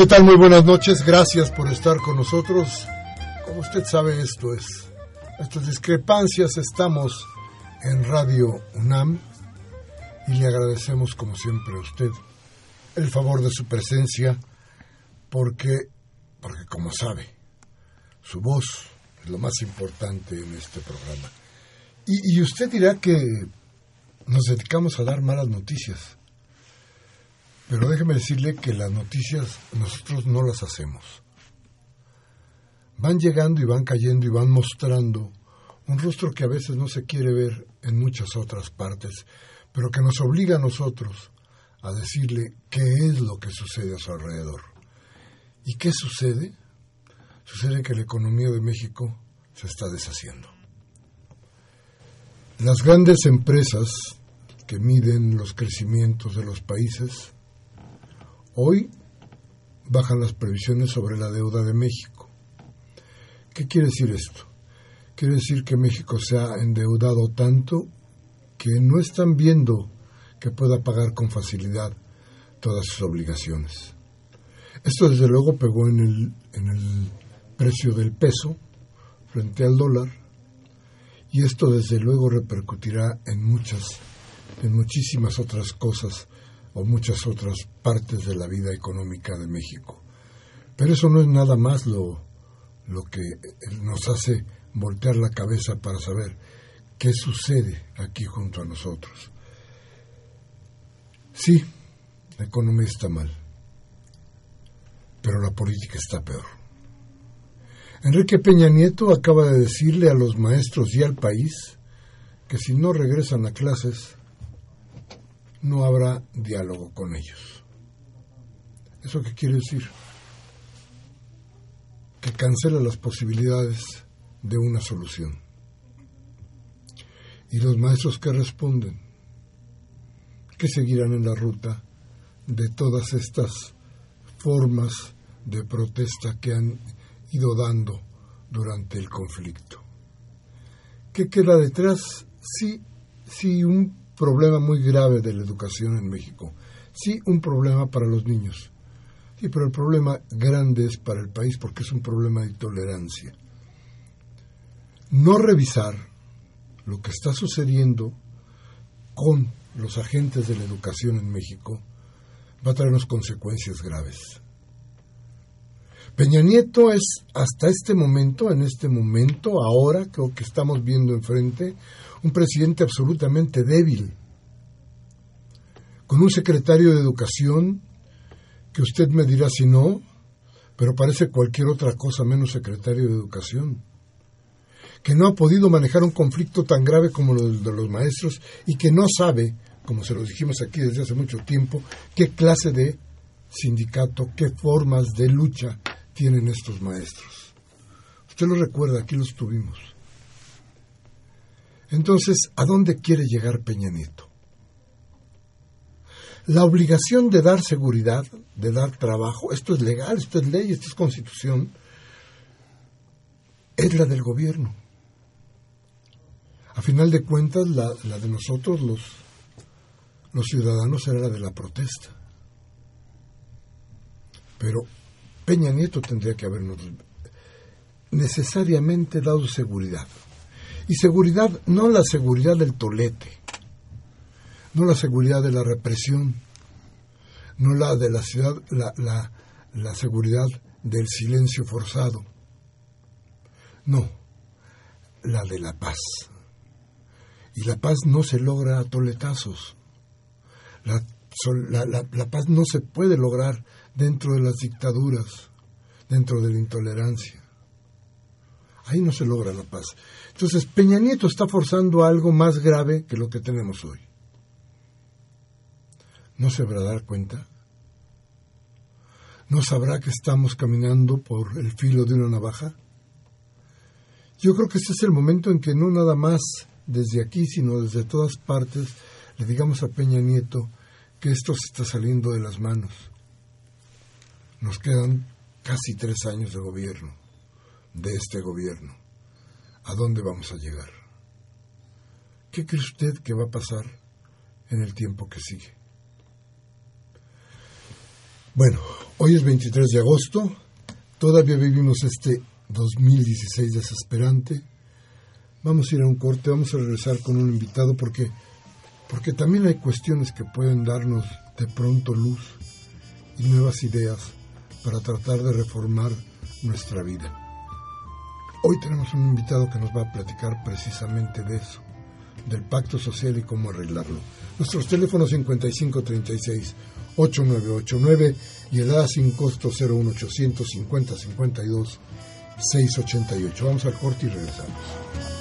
¿Qué tal? Muy buenas noches. Gracias por estar con nosotros. Como usted sabe, esto es estas discrepancias. Estamos en Radio UNAM y le agradecemos, como siempre, a usted el favor de su presencia porque, porque como sabe, su voz es lo más importante en este programa. Y, y usted dirá que nos dedicamos a dar malas noticias. Pero déjeme decirle que las noticias nosotros no las hacemos. Van llegando y van cayendo y van mostrando un rostro que a veces no se quiere ver en muchas otras partes, pero que nos obliga a nosotros a decirle qué es lo que sucede a su alrededor. ¿Y qué sucede? Sucede que la economía de México se está deshaciendo. Las grandes empresas que miden los crecimientos de los países Hoy bajan las previsiones sobre la deuda de México. ¿Qué quiere decir esto? Quiere decir que México se ha endeudado tanto que no están viendo que pueda pagar con facilidad todas sus obligaciones. Esto desde luego pegó en el, en el precio del peso frente al dólar y esto desde luego repercutirá en muchas, en muchísimas otras cosas o muchas otras partes de la vida económica de México. Pero eso no es nada más lo, lo que nos hace voltear la cabeza para saber qué sucede aquí junto a nosotros. Sí, la economía está mal, pero la política está peor. Enrique Peña Nieto acaba de decirle a los maestros y al país que si no regresan a clases, no habrá diálogo con ellos. ¿Eso qué quiere decir? Que cancela las posibilidades de una solución. ¿Y los maestros que responden? Que seguirán en la ruta de todas estas formas de protesta que han ido dando durante el conflicto. ¿Qué queda detrás? Sí, sí, un problema muy grave de la educación en México. Sí, un problema para los niños. Sí, pero el problema grande es para el país porque es un problema de tolerancia. No revisar lo que está sucediendo con los agentes de la educación en México va a traernos consecuencias graves. Peña Nieto es hasta este momento, en este momento, ahora creo que estamos viendo enfrente, un presidente absolutamente débil, con un secretario de educación que usted me dirá si no, pero parece cualquier otra cosa menos secretario de educación, que no ha podido manejar un conflicto tan grave como el de los maestros y que no sabe, como se lo dijimos aquí desde hace mucho tiempo, qué clase de sindicato, qué formas de lucha tienen estos maestros. Usted lo recuerda, aquí los tuvimos. Entonces, ¿a dónde quiere llegar Peña Nieto? La obligación de dar seguridad, de dar trabajo, esto es legal, esto es ley, esto es constitución, es la del gobierno. A final de cuentas, la, la de nosotros, los, los ciudadanos, era la de la protesta. Pero Peña Nieto tendría que habernos necesariamente dado seguridad. Y seguridad, no la seguridad del tolete, no la seguridad de la represión, no la de la ciudad, la, la, la seguridad del silencio forzado. No, la de la paz. Y la paz no se logra a toletazos. La, la, la, la, paz no se puede lograr dentro de las dictaduras, dentro de la intolerancia. Ahí no se logra la paz. Entonces, Peña Nieto está forzando algo más grave que lo que tenemos hoy. ¿No se habrá dar cuenta? ¿No sabrá que estamos caminando por el filo de una navaja? Yo creo que este es el momento en que no nada más desde aquí, sino desde todas partes, le digamos a Peña Nieto que esto se está saliendo de las manos. Nos quedan casi tres años de gobierno, de este gobierno. ¿A dónde vamos a llegar? ¿Qué cree usted que va a pasar en el tiempo que sigue? Bueno, hoy es 23 de agosto, todavía vivimos este 2016 desesperante. Vamos a ir a un corte, vamos a regresar con un invitado porque, porque también hay cuestiones que pueden darnos de pronto luz y nuevas ideas para tratar de reformar nuestra vida. Hoy tenemos un invitado que nos va a platicar precisamente de eso, del pacto social y cómo arreglarlo. Nuestros teléfonos 5536 8989 y el sin costo 01800 50 52 688. Vamos al corte y regresamos.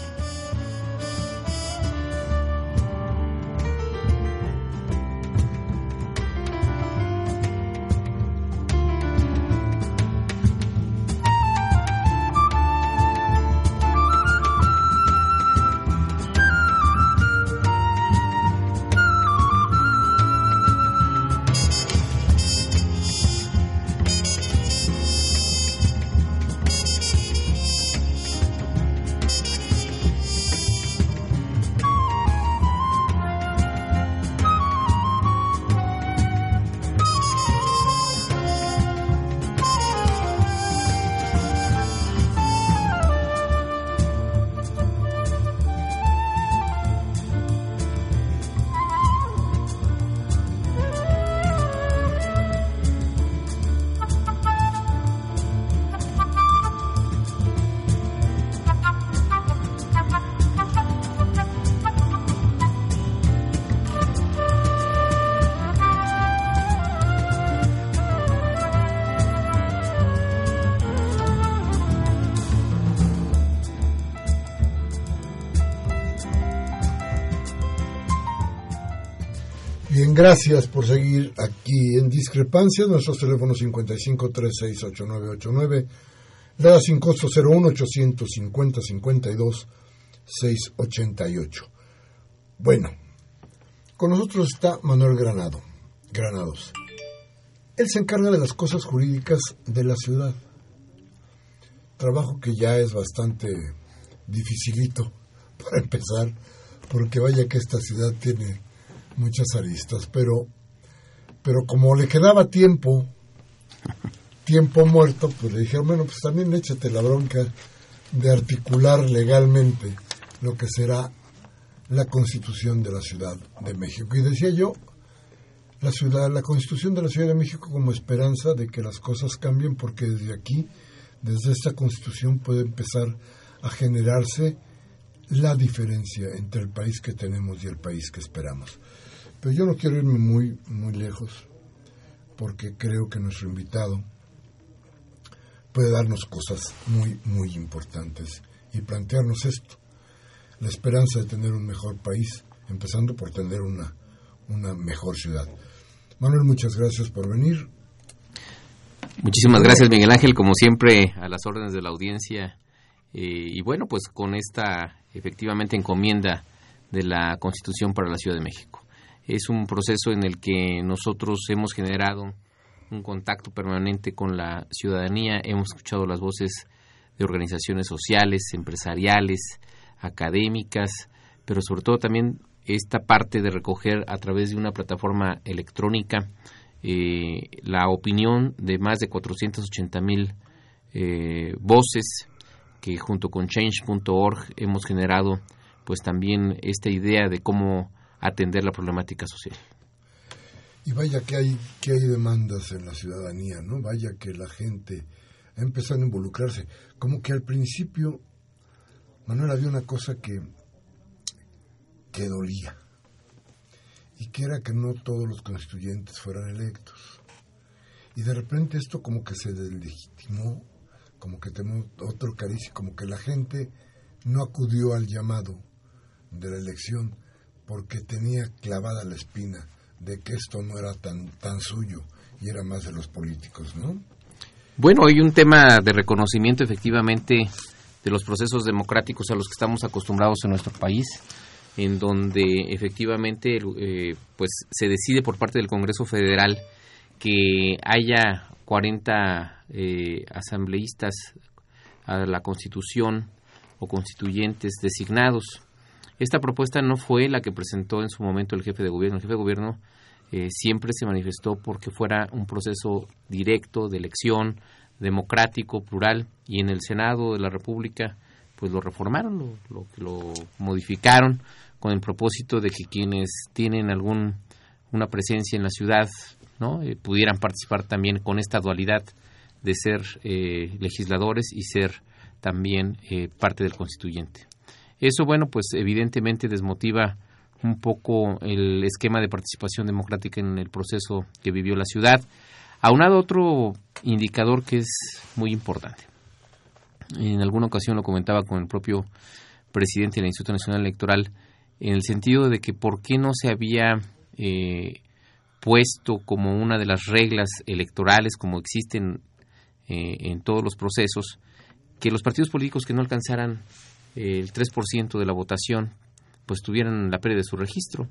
Gracias por seguir aquí en Discrepancias. Nuestros teléfonos 55368989, da sin costo 01850 52 688. Bueno, con nosotros está Manuel Granado, Granados. Él se encarga de las cosas jurídicas de la ciudad. Trabajo que ya es bastante dificilito para empezar, porque vaya que esta ciudad tiene muchas aristas, pero, pero como le quedaba tiempo, tiempo muerto, pues le dijeron, bueno, pues también échate la bronca de articular legalmente lo que será la constitución de la Ciudad de México. Y decía yo, la ciudad, la constitución de la Ciudad de México como esperanza de que las cosas cambien, porque desde aquí, desde esta constitución puede empezar a generarse la diferencia entre el país que tenemos y el país que esperamos. Pero yo no quiero irme muy, muy lejos, porque creo que nuestro invitado puede darnos cosas muy, muy importantes y plantearnos esto, la esperanza de tener un mejor país, empezando por tener una, una mejor ciudad. Manuel, muchas gracias por venir. Muchísimas gracias, Miguel Ángel, como siempre, a las órdenes de la audiencia. Eh, y bueno, pues con esta efectivamente encomienda de la Constitución para la Ciudad de México. Es un proceso en el que nosotros hemos generado un contacto permanente con la ciudadanía, hemos escuchado las voces de organizaciones sociales, empresariales, académicas, pero sobre todo también esta parte de recoger a través de una plataforma electrónica eh, la opinión de más de 480 mil eh, voces que junto con change.org hemos generado pues también esta idea de cómo atender la problemática social. Y vaya que hay, que hay demandas en la ciudadanía, ¿no? Vaya que la gente ha empezado a involucrarse. Como que al principio, Manuel, había una cosa que, que dolía. Y que era que no todos los constituyentes fueran electos. Y de repente esto como que se deslegitimó, como que tenemos otro cariz, como que la gente no acudió al llamado de la elección porque tenía clavada la espina de que esto no era tan, tan suyo y era más de los políticos, ¿no? Bueno, hay un tema de reconocimiento efectivamente de los procesos democráticos a los que estamos acostumbrados en nuestro país, en donde efectivamente eh, pues se decide por parte del Congreso Federal que haya 40 eh, asambleístas a la Constitución o constituyentes designados. Esta propuesta no fue la que presentó en su momento el jefe de gobierno. El jefe de gobierno eh, siempre se manifestó porque fuera un proceso directo de elección, democrático, plural, y en el Senado de la República pues lo reformaron, lo, lo, modificaron con el propósito de que quienes tienen algún una presencia en la ciudad no eh, pudieran participar también con esta dualidad de ser eh, legisladores y ser también parte del constituyente. Eso, bueno, pues evidentemente desmotiva un poco el esquema de participación democrática en el proceso que vivió la ciudad. Aunado otro indicador que es muy importante. En alguna ocasión lo comentaba con el propio presidente del Instituto Nacional Electoral, en el sentido de que por qué no se había eh, puesto como una de las reglas electorales, como existen eh, en todos los procesos, que los partidos políticos que no alcanzaran el 3% de la votación pues tuvieran la pérdida de su registro.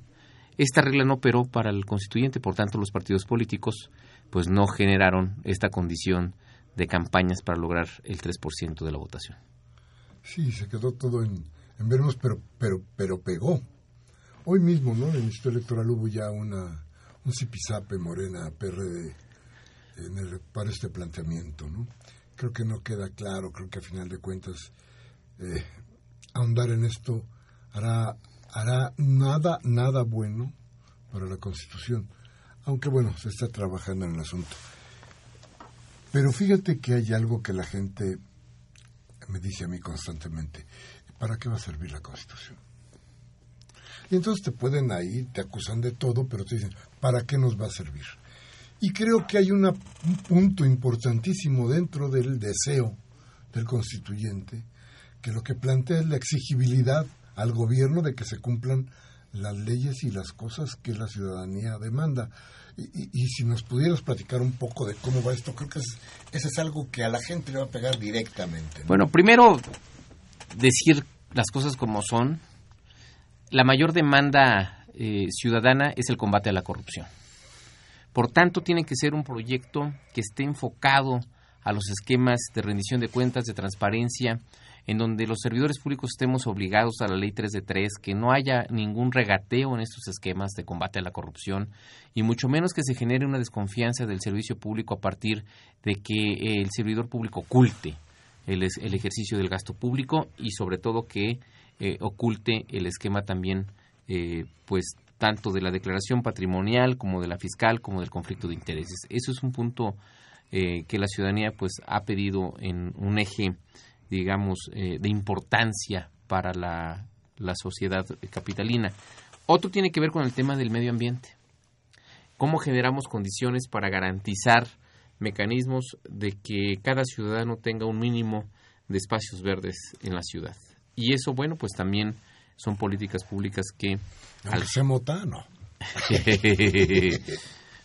Esta regla no operó para el constituyente, por tanto los partidos políticos pues no generaron esta condición de campañas para lograr el 3% de la votación. Sí, se quedó todo en, en vernos, pero, pero, pero pegó. Hoy mismo, ¿no? En el Instituto Electoral hubo ya una, un zipizape morena PRD en para este planteamiento, ¿no? Creo que no queda claro, creo que a final de cuentas eh, ahondar en esto hará hará nada, nada bueno para la Constitución. Aunque bueno, se está trabajando en el asunto. Pero fíjate que hay algo que la gente me dice a mí constantemente. ¿Para qué va a servir la Constitución? Y entonces te pueden ahí, te acusan de todo, pero te dicen, ¿para qué nos va a servir? Y creo que hay un punto importantísimo dentro del deseo del constituyente, que lo que plantea es la exigibilidad al gobierno de que se cumplan las leyes y las cosas que la ciudadanía demanda. Y, si nos pudieras platicar un poco de cómo va esto, creo que es, eso es algo que a la gente le va a pegar directamente. Bueno, primero decir las cosas como son. La mayor demanda eh, ciudadana es el combate a la corrupción. Por tanto, tiene que ser un proyecto que esté enfocado a los esquemas de rendición de cuentas, de transparencia, en donde los servidores públicos estemos obligados a la ley 3 de 3, que no haya ningún regateo en estos esquemas de combate a la corrupción y mucho menos que se genere una desconfianza del servicio público a partir de que el servidor público oculte el, el ejercicio del gasto público y sobre todo que eh, oculte el esquema también eh, pues tanto de la declaración patrimonial como de la fiscal como del conflicto de intereses. Eso es un punto eh, que la ciudadanía pues ha pedido en un eje digamos, eh, de importancia para la, la sociedad capitalina. Otro tiene que ver con el tema del medio ambiente. ¿Cómo generamos condiciones para garantizar mecanismos de que cada ciudadano tenga un mínimo de espacios verdes en la ciudad. Y eso, bueno, pues también son políticas públicas que... Al se no.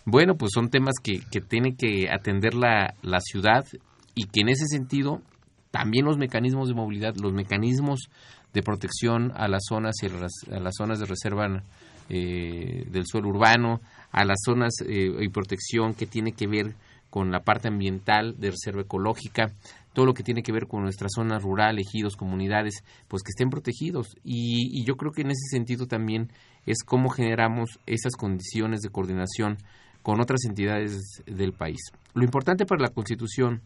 bueno, pues son temas que, que tiene que atender la, la ciudad y que en ese sentido también los mecanismos de movilidad, los mecanismos de protección a las zonas a las, zonas de reserva eh, del suelo urbano, a las zonas eh, y protección que tiene que ver con la parte ambiental de reserva ecológica, todo lo que tiene que ver con nuestra zona rural, ejidos, comunidades, pues que estén protegidos. Y, y yo creo que en ese sentido también es cómo generamos esas condiciones de coordinación con otras entidades del país. Lo importante para la Constitución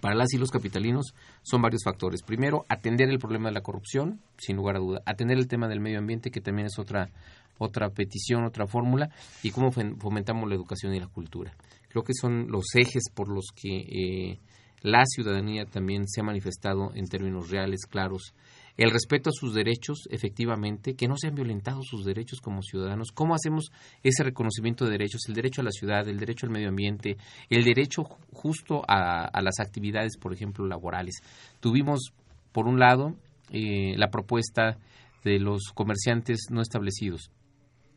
para las y los capitalinos son varios factores. Primero, atender el problema de la corrupción, sin lugar a duda. Atender el tema del medio ambiente, que también es otra, otra petición, otra fórmula. Y cómo fomentamos la educación y la cultura. Creo que son los ejes por los que eh, la ciudadanía también se ha manifestado en términos reales, claros, el respeto a sus derechos, efectivamente, que no sean violentados sus derechos como ciudadanos. ¿Cómo hacemos ese reconocimiento de derechos? El derecho a la ciudad, el derecho al medio ambiente, el derecho justo a, las actividades, por ejemplo, laborales. Tuvimos, por un lado, eh, la propuesta de los comerciantes no establecidos,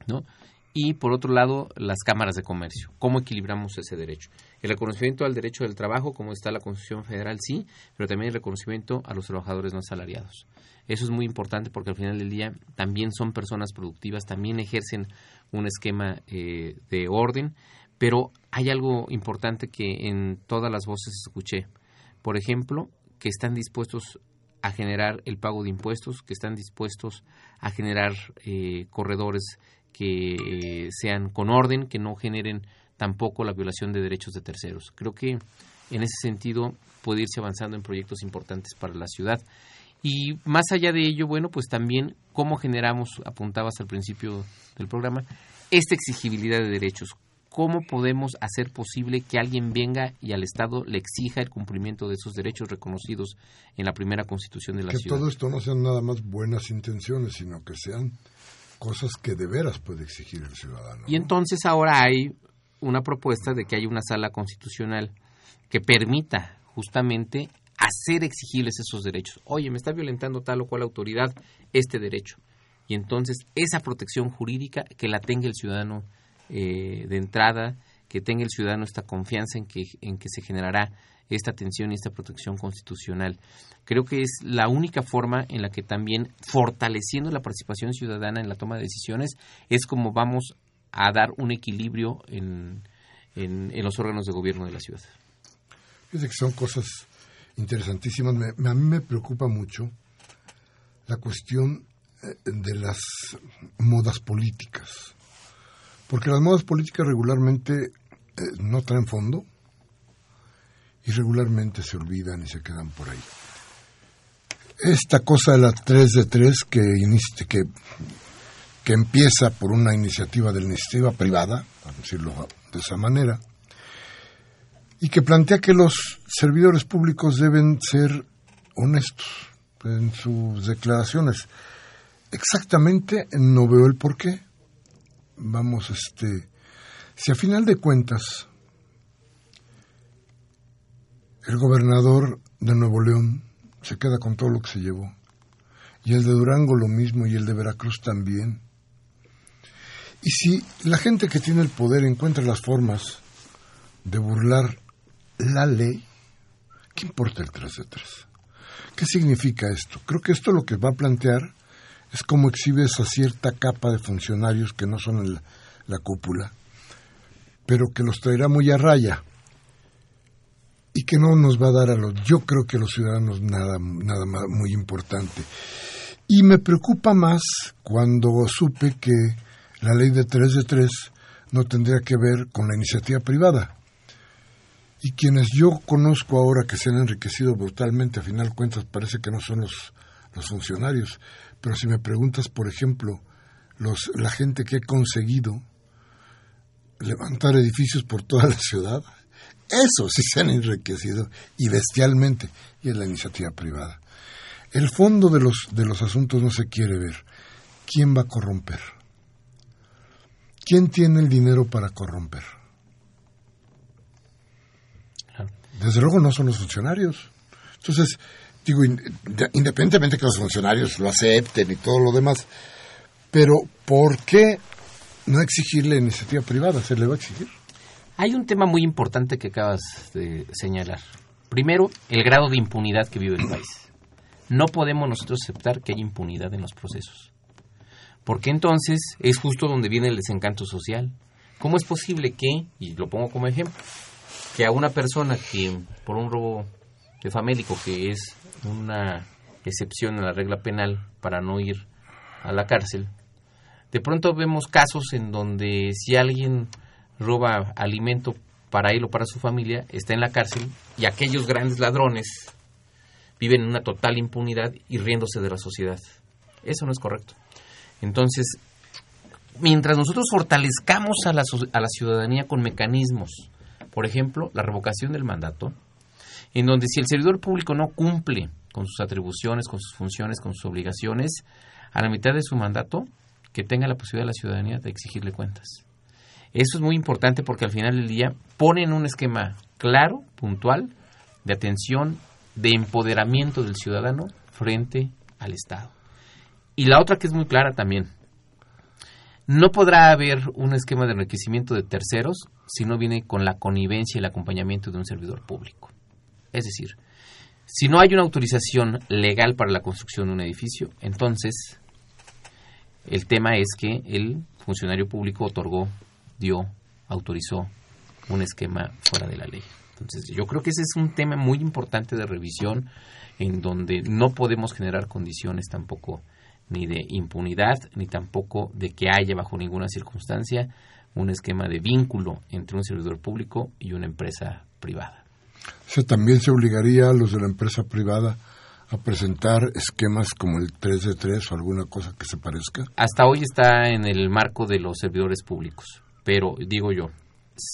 ¿no? y por otro lado las cámaras de comercio. ¿Cómo equilibramos ese derecho? El reconocimiento al derecho del trabajo, como está la Constitución Federal, sí, pero también el reconocimiento a los trabajadores no asalariados. Eso es muy importante porque al final del día también son personas productivas, también ejercen un esquema eh, de orden, pero hay algo importante que en todas las voces escuché. Por ejemplo, que están dispuestos a generar el pago de impuestos, que están dispuestos a generar eh, corredores que eh, sean con orden, que no generen tampoco la violación de derechos de terceros. Creo que en ese sentido puede irse avanzando en proyectos importantes para la ciudad. Y más allá de ello, bueno, pues también cómo generamos, apuntabas al principio del programa, esta exigibilidad de derechos. ¿Cómo podemos hacer posible que alguien venga y al Estado le exija el cumplimiento de esos derechos reconocidos en la primera constitución de la ciudad? Que todo esto no sean nada más buenas intenciones, sino que sean cosas que de veras puede exigir el ciudadano. Y entonces ahora hay una propuesta de que haya una sala constitucional que permita justamente hacer exigibles esos derechos. Oye, me está violentando tal o cual autoridad este derecho. Y entonces esa protección jurídica que la tenga el ciudadano eh, de entrada, que tenga el ciudadano esta confianza en que, en que se generará esta atención y esta protección constitucional. Creo que es la única forma en la que también fortaleciendo la participación ciudadana en la toma de decisiones es como vamos a dar un equilibrio en, en, los órganos de gobierno de la ciudad. Fíjate que son cosas interesantísimas. a mí me preocupa mucho la cuestión eh, de las modas políticas. Porque las modas políticas regularmente eh, no traen fondo, y regularmente se olvidan y se quedan por ahí. Esta cosa de la 3 de 3 que, que, que empieza por una iniciativa de la iniciativa privada, a decirlo de esa manera, y que plantea que los servidores públicos deben ser honestos en sus declaraciones. Exactamente no veo el por qué. Vamos, este, si a final de cuentas el gobernador de Nuevo León se queda con todo lo que se llevó. Y el de Durango lo mismo y el de Veracruz también. Y si la gente que tiene el poder encuentra las formas de burlar la ley, ¿qué importa el 3 de 3? ¿Qué significa esto? Creo que esto lo que va a plantear es cómo exhibe esa cierta capa de funcionarios que no son la, la cúpula, pero que los traerá muy a raya y que no nos va a dar a los, yo creo que a los ciudadanos nada, nada muy importante. Y me preocupa más cuando supe que la ley de 3 de 3 no tendría que ver con la iniciativa privada. Y quienes yo conozco ahora que se han enriquecido brutalmente, a final cuentas parece que no son los, los funcionarios. Pero si me preguntas, por ejemplo, los, la gente que ha conseguido levantar edificios por toda la ciudad, eso sí se han enriquecido y bestialmente, y es la iniciativa privada. El fondo de los, de los asuntos no se quiere ver. ¿Quién va a corromper? ¿Quién tiene el dinero para corromper? Desde luego no son los funcionarios. Entonces, digo, independientemente que los funcionarios lo acepten y todo lo demás, pero ¿por qué no exigirle iniciativa privada? ¿Se le va a exigir? Hay un tema muy importante que acabas de señalar. Primero, el grado de impunidad que vive el país. No podemos nosotros aceptar que haya impunidad en los procesos. Porque entonces es justo donde viene el desencanto social. ¿Cómo es posible que, y lo pongo como ejemplo, que a una persona que por un robo de famélico, que es una excepción a la regla penal para no ir a la cárcel, de pronto vemos casos en donde si alguien roba alimento para él o para su familia, está en la cárcel y aquellos grandes ladrones viven en una total impunidad y riéndose de la sociedad. Eso no es correcto. Entonces, mientras nosotros fortalezcamos a la, a la ciudadanía con mecanismos, por ejemplo, la revocación del mandato, en donde si el servidor público no cumple con sus atribuciones, con sus funciones, con sus obligaciones, a la mitad de su mandato, que tenga la posibilidad de la ciudadanía de exigirle cuentas. Eso es muy importante porque al final del día ponen un esquema claro, puntual, de atención, de empoderamiento del ciudadano frente al Estado. Y la otra que es muy clara también, no podrá haber un esquema de enriquecimiento de terceros si no viene con la connivencia y el acompañamiento de un servidor público. Es decir, si no hay una autorización legal para la construcción de un edificio, entonces el tema es que el funcionario público otorgó, dio, autorizó un esquema fuera de la ley. Entonces, yo creo que ese es un tema muy importante de revisión en donde no podemos generar condiciones tampoco ni de impunidad, ni tampoco de que haya bajo ninguna circunstancia un esquema de vínculo entre un servidor público y una empresa privada. ¿Se también se obligaría a los de la empresa privada a presentar esquemas como el 3 de 3 o alguna cosa que se parezca? Hasta hoy está en el marco de los servidores públicos, pero digo yo,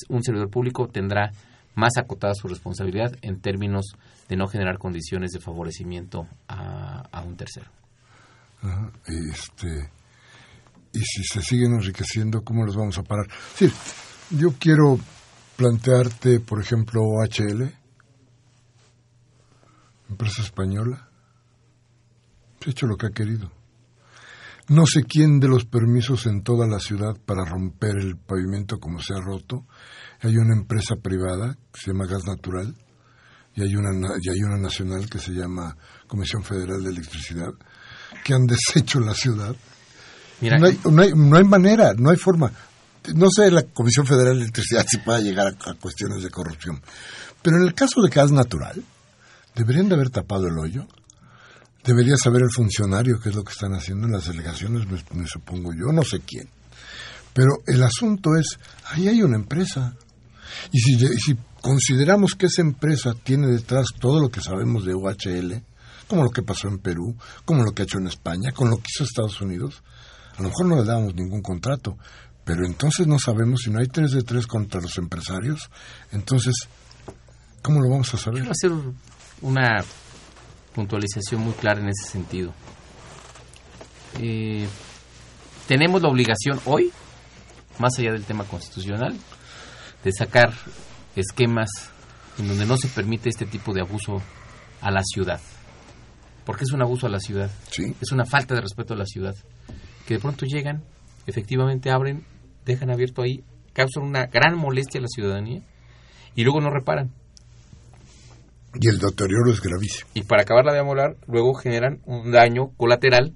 un servidor público tendrá más acotada su responsabilidad en términos de no generar condiciones de favorecimiento a, un tercero. Este, y si se siguen enriqueciendo, ¿cómo los vamos a parar? Sí, yo quiero plantearte, por ejemplo, OHL, empresa española, ha hecho lo que ha querido. No sé quién de los permisos en toda la ciudad para romper el pavimento como se ha roto. Hay una empresa privada que se llama Gas Natural y hay una, y hay una nacional que se llama Comisión Federal de Electricidad que han deshecho la ciudad. no, hay, no, hay, manera, no hay forma. No sé la Comisión Federal de Electricidad si pueda llegar a, a cuestiones de corrupción. Pero en el caso de gas natural, deberían de haber tapado el hoyo Debería saber el funcionario qué es lo que están haciendo en las delegaciones, me, supongo yo, no sé quién. Pero el asunto es, ahí hay una empresa. Y si, si consideramos que esa empresa tiene detrás todo lo que sabemos de UHL, como lo que pasó en Perú, como lo que ha hecho en España, con lo que hizo Estados Unidos, a lo mejor no le damos ningún contrato. Pero entonces no sabemos si no hay tres de tres contra los empresarios. Entonces, ¿cómo lo vamos a saber? Quiero hacer una puntualización muy clara en ese sentido. Eh, tenemos la obligación hoy, más allá del tema constitucional, de sacar esquemas en donde no se permite este tipo de abuso a la ciudad. Porque es un abuso a la ciudad. Es una falta de respeto a la ciudad. Que de pronto llegan, efectivamente abren, dejan abierto ahí, causan una gran molestia a la ciudadanía y luego no reparan. Y el deterioro es gravísimo. Y para acabarla de amolar, luego generan un daño colateral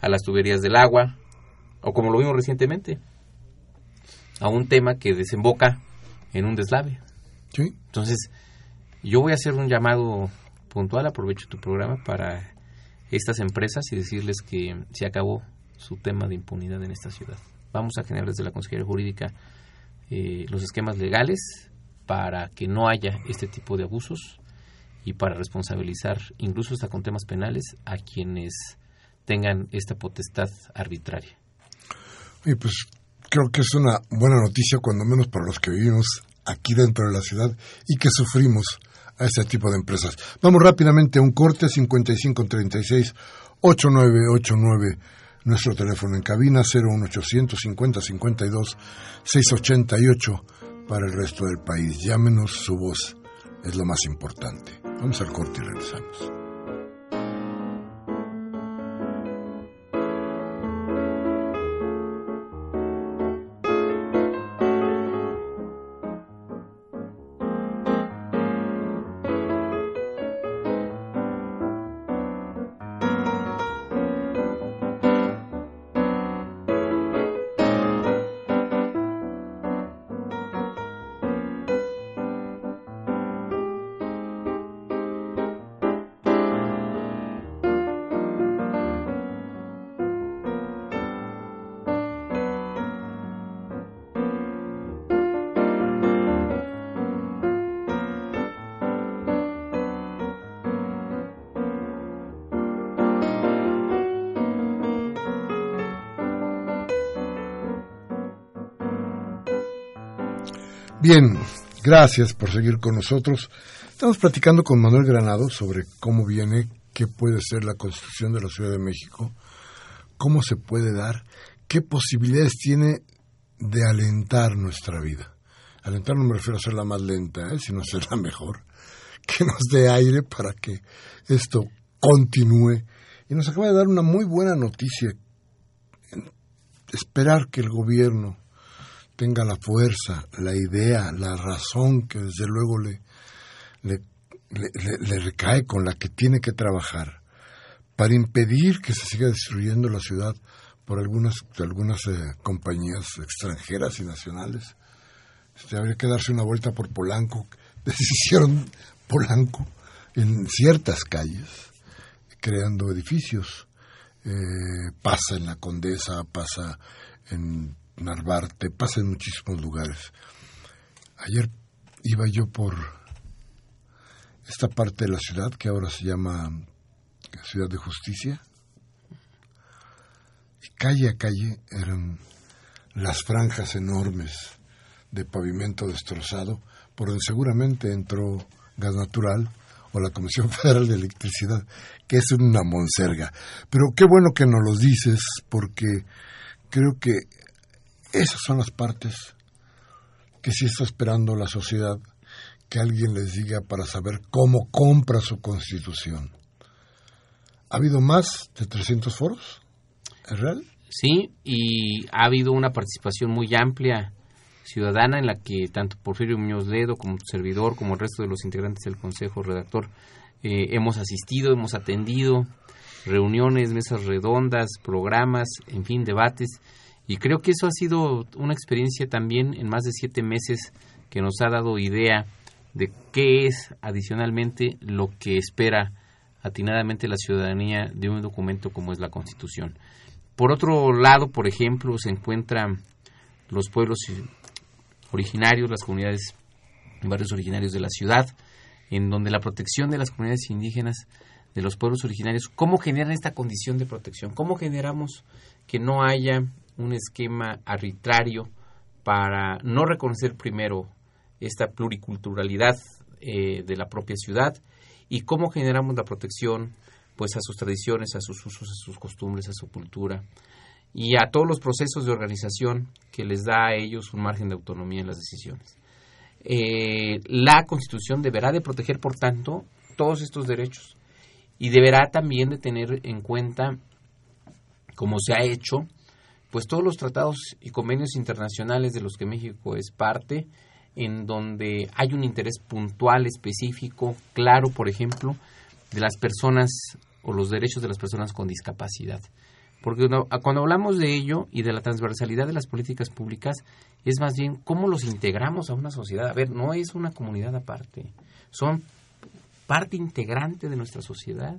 a las tuberías del agua, o como lo vimos recientemente, a un tema que desemboca en un deslave. Sí. Entonces, yo voy a hacer un llamado puntual, aprovecho tu programa para estas empresas y decirles que se acabó su tema de impunidad en esta ciudad. Vamos a generar desde la Consejería Jurídica eh, los esquemas legales para que no haya este tipo de abusos y para responsabilizar, incluso hasta con temas penales, a quienes tengan esta potestad arbitraria. Y pues creo que es una buena noticia, cuando menos para los que vivimos aquí dentro de la ciudad y que sufrimos a este tipo de empresas. Vamos rápidamente a un corte 5536 8989 nuestro teléfono en cabina 01800 50 52 688 para el resto del país. Llámenos, su voz es lo más importante. Vamos al corte y regresamos. Bien, gracias por seguir con nosotros. Estamos platicando con Manuel Granado sobre cómo viene, qué puede ser la constitución de la Ciudad de México, cómo se puede dar, qué posibilidades tiene de alentar nuestra vida. Alentar no me refiero a hacerla más lenta, ¿eh? sino hacerla mejor, que nos dé aire para que esto continúe. Y nos acaba de dar una muy buena noticia. Esperar que el gobierno tenga la fuerza, la idea, la razón que desde luego le, le, recae con la que tiene que trabajar para impedir que se siga destruyendo la ciudad por algunas, algunas eh, compañías extranjeras y nacionales. Este, habría que darse una vuelta por Polanco. Deshicieron Polanco en ciertas calles, creando edificios. Eh, pasa en la Condesa, pasa en Narvarte, pasa en muchísimos lugares. Ayer iba yo por esta parte de la ciudad que ahora se llama Ciudad de Justicia. Calle a calle eran las franjas enormes de pavimento destrozado, por donde seguramente entró gas natural o la Comisión Federal de Electricidad, que es una monserga. Pero qué bueno que nos lo dices, porque creo que esas son las partes que sí está esperando la sociedad que alguien les diga para saber cómo compra su constitución. ¿Ha habido más de 300 foros? ¿Es real? Sí, y ha habido una participación muy amplia ciudadana en la que tanto Porfirio Muñoz Ledo como tu servidor, como el resto de los integrantes del Consejo Redactor, eh, hemos asistido, hemos atendido reuniones, mesas redondas, programas, en fin, debates y creo que eso ha sido una experiencia también en más de siete meses que nos ha dado idea de qué es adicionalmente lo que espera atinadamente la ciudadanía de un documento como es la Constitución. Por otro lado, por ejemplo, se encuentran los pueblos originarios, las comunidades, barrios originarios de la ciudad, en donde la protección de las comunidades indígenas, de los pueblos originarios, ¿cómo generan esta condición de protección? ¿Cómo generamos que no haya un esquema arbitrario para no reconocer primero esta pluriculturalidad eh, de la propia ciudad y cómo generamos la protección pues a sus tradiciones, a sus usos, a sus costumbres, a su cultura y a todos los procesos de organización que les da a ellos un margen de autonomía en las decisiones. Eh, la Constitución deberá de proteger, por tanto, todos estos derechos y deberá también de tener en cuenta, como se ha hecho, pues todos los tratados y convenios internacionales de los que México es parte, en donde hay un interés puntual, específico, claro, por ejemplo, de las personas o los derechos de las personas con discapacidad. Porque cuando hablamos de ello y de la transversalidad de las políticas públicas, es más bien cómo los integramos a una sociedad. A ver, no es una comunidad aparte, son parte integrante de nuestra sociedad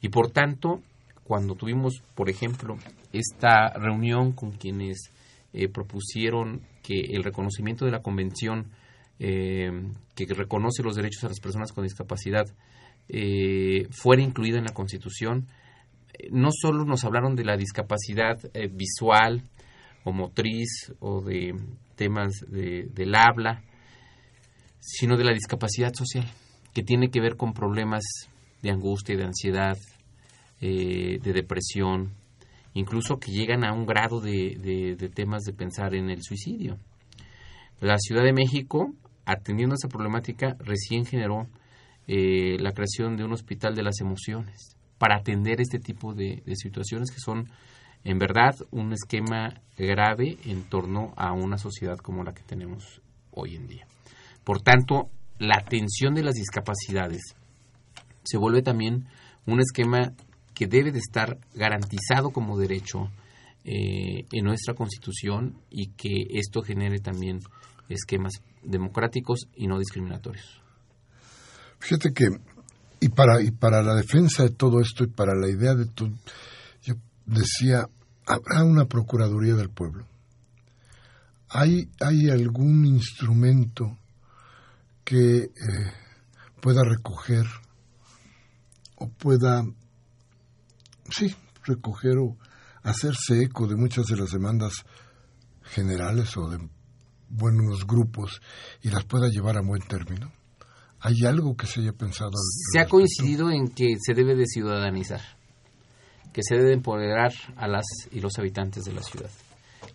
y por tanto cuando tuvimos, por ejemplo, esta reunión con quienes eh, propusieron que el reconocimiento de la convención eh, que reconoce los derechos a las personas con discapacidad eh, fuera incluida en la Constitución, no solo nos hablaron de la discapacidad visual o motriz o de temas del habla, sino de la discapacidad social, que tiene que ver con problemas de angustia y de ansiedad, eh, de depresión, incluso que llegan a un grado de, temas de pensar en el suicidio. La Ciudad de México, atendiendo a esa problemática, recién generó eh, la creación de un hospital de las emociones para atender este tipo de, situaciones que son en verdad un esquema grave en torno a una sociedad como la que tenemos hoy en día. Por tanto, la atención de las discapacidades se vuelve también un esquema que debe de estar garantizado como derecho eh, en nuestra Constitución y que esto genere también esquemas democráticos y no discriminatorios. Fíjate que, y para, y para la defensa de todo esto y para la idea de todo, yo decía, ¿habrá una Procuraduría del Pueblo? ¿Hay, hay algún instrumento que eh, pueda recoger o pueda sí, recoger o hacerse eco de muchas de las demandas generales o de buenos grupos y las pueda llevar a buen término? ¿Hay algo que se haya pensado? Se ha coincidido en que se debe de ciudadanizar, que se debe empoderar a las y los habitantes de la ciudad,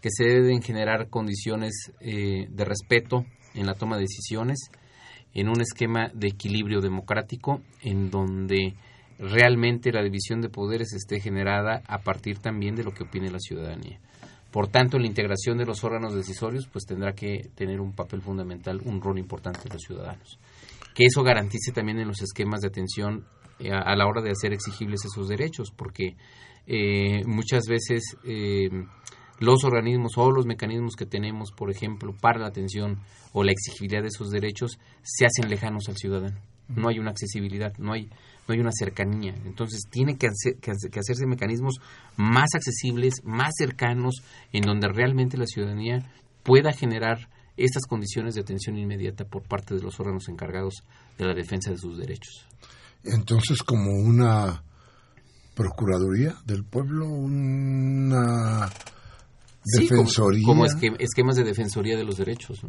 que se deben generar condiciones eh, de respeto en la toma de decisiones, en un esquema de equilibrio democrático, en donde realmente la división de poderes esté generada a partir también de lo que opine la ciudadanía. Por tanto, la integración de los órganos decisorios pues tendrá que tener un papel fundamental, un rol importante de los ciudadanos. Que eso garantice también en los esquemas de atención eh, a, la hora de hacer exigibles esos derechos, porque eh, muchas veces eh, los organismos o los mecanismos que tenemos, por ejemplo, para la atención o la exigibilidad de esos derechos, se hacen lejanos al ciudadano. No hay una accesibilidad, no hay, no hay una cercanía. Entonces, tiene que, que, hacerse mecanismos más accesibles, más cercanos, en donde realmente la ciudadanía pueda generar estas condiciones de atención inmediata por parte de los órganos encargados de la defensa de sus derechos. Entonces, como una Procuraduría del Pueblo, una Defensoría. como, esquemas de Defensoría de los Derechos.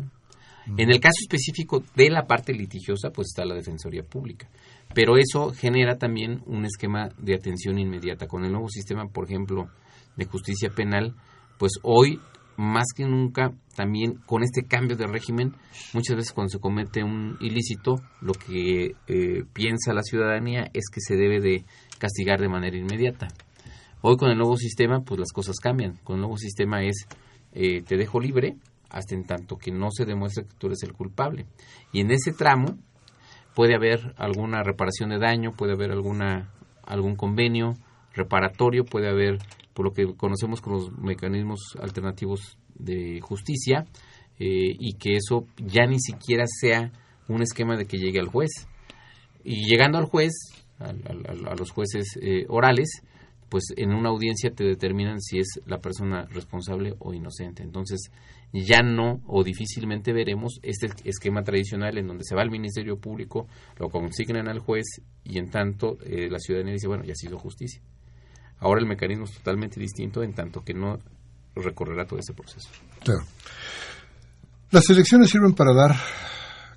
En el caso específico de la parte litigiosa, pues está la Defensoría Pública. Pero eso genera también un esquema de atención inmediata. Con el nuevo sistema, por ejemplo, de justicia penal, pues hoy, más que nunca, también con este cambio de régimen, muchas veces cuando se comete un ilícito, lo que eh, piensa la ciudadanía es que se debe de castigar de manera inmediata. Hoy con el nuevo sistema, pues las cosas cambian. Con el nuevo sistema es, eh, te dejo libre hasta en tanto que no se demuestre que tú eres el culpable. Y en ese tramo puede haber alguna reparación de daño, puede haber alguna algún convenio reparatorio, puede haber por lo que conocemos como los mecanismos alternativos de justicia eh, y que eso ya ni siquiera sea un esquema de que llegue al juez. Y llegando al juez, a, los jueces eh, orales, pues en una audiencia te determinan si es la persona responsable o inocente. Entonces, ya no o difícilmente veremos este esquema tradicional en donde se va al Ministerio Público, lo consignan al juez y en tanto eh, la ciudadanía dice, bueno, ya ha sido justicia. Ahora el mecanismo es totalmente distinto en tanto que no recorrerá todo ese proceso. Claro. Las elecciones sirven para dar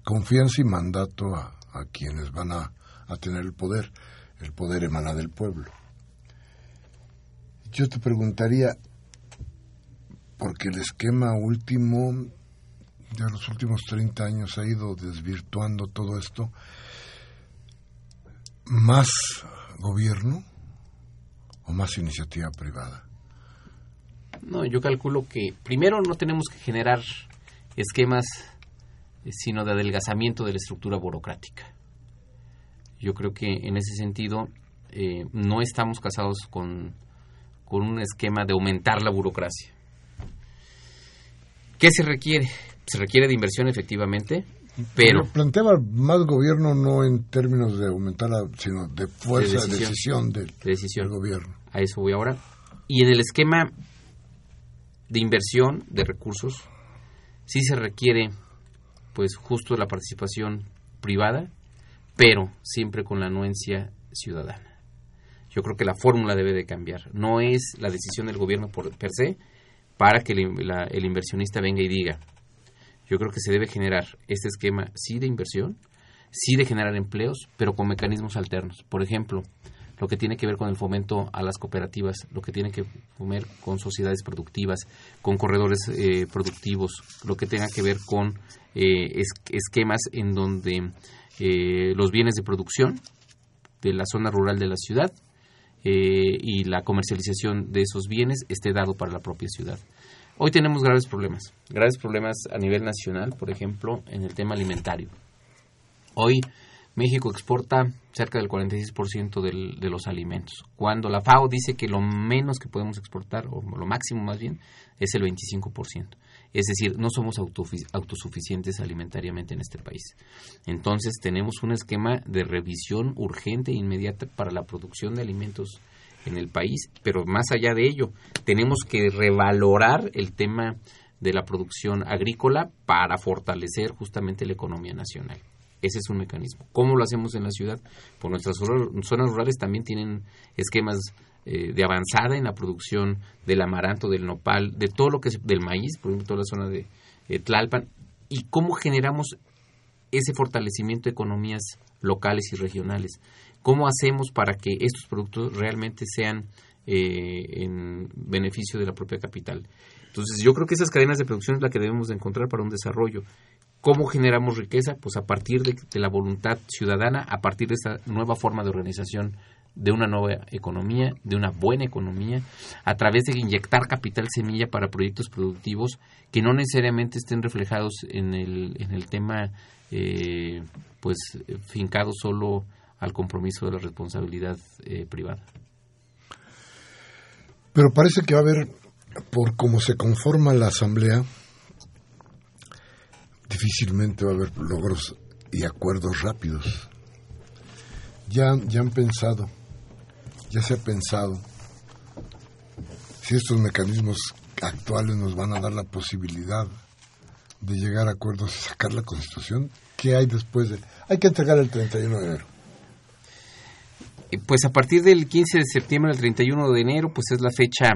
confianza y mandato a, quienes van a tener el poder. El poder emana del pueblo. Yo te preguntaría, porque el esquema último de los últimos 30 años ha ido desvirtuando todo esto, más gobierno o más iniciativa privada? No, yo calculo que primero no tenemos que generar esquemas eh, sino de adelgazamiento de la estructura burocrática. Yo creo que en ese sentido eh, no estamos casados con con un esquema de aumentar la burocracia. ¿Qué se requiere? Se requiere de inversión efectivamente, pero... planteaba más gobierno no en términos de aumentar, sino de fuerza de decisión, del, decisión, del gobierno. A eso voy ahora. Y en el esquema de inversión de recursos, sí se requiere, pues, justo la participación privada, pero siempre con la anuencia ciudadana yo creo que la fórmula debe de cambiar. No es la decisión del gobierno por, per se para que el, inversionista venga y diga. Yo creo que se debe generar este esquema sí de inversión, sí de generar empleos, pero con mecanismos alternos. Por ejemplo, lo que tiene que ver con el fomento a las cooperativas, lo que tiene que ver con sociedades productivas, con corredores eh, productivos, lo que tenga que ver con eh, esquemas en donde eh, los bienes de producción de la zona rural de la ciudad eh, y la comercialización de esos bienes esté dado para la propia ciudad. Hoy tenemos graves problemas, graves problemas a nivel nacional, por ejemplo, en el tema alimentario. Hoy México exporta cerca del 46% del, de los alimentos, cuando la FAO dice que lo menos que podemos exportar, o lo máximo más bien, es el 25%. Es decir, no somos autosuficientes alimentariamente en este país. Entonces tenemos un esquema de revisión urgente e inmediata para la producción de alimentos en el país, pero más allá de ello, tenemos que revalorar el tema de la producción agrícola para fortalecer justamente la economía nacional. Ese es un mecanismo. ¿Cómo lo hacemos en la ciudad? Pues nuestras zonas rurales también tienen esquemas eh, de avanzada en la producción del amaranto, del nopal, de todo lo que es del maíz, por ejemplo, toda la zona de eh, Tlalpan, y cómo generamos ese fortalecimiento de economías locales y regionales. ¿Cómo hacemos para que estos productos realmente sean eh, en beneficio de la propia capital? Entonces, yo creo que esas cadenas de producción es la que debemos de encontrar para un desarrollo. ¿Cómo generamos riqueza? Pues a partir de, de la voluntad ciudadana, a partir de esta nueva forma de organización de una nueva economía, de una buena economía, a través de inyectar capital semilla para proyectos productivos que no necesariamente estén reflejados en el, en el tema eh, pues fincado solo al compromiso de la responsabilidad eh, privada. Pero parece que va a haber, por cómo se conforma la Asamblea, difícilmente va a haber logros y acuerdos rápidos. Ya, ya han pensado ya se ha pensado si estos mecanismos actuales nos van a dar la posibilidad de llegar a acuerdos y sacar la Constitución. ¿Qué hay después de...? Hay que entregar el 31 de enero. Pues a partir del 15 de septiembre al 31 de enero, pues es la fecha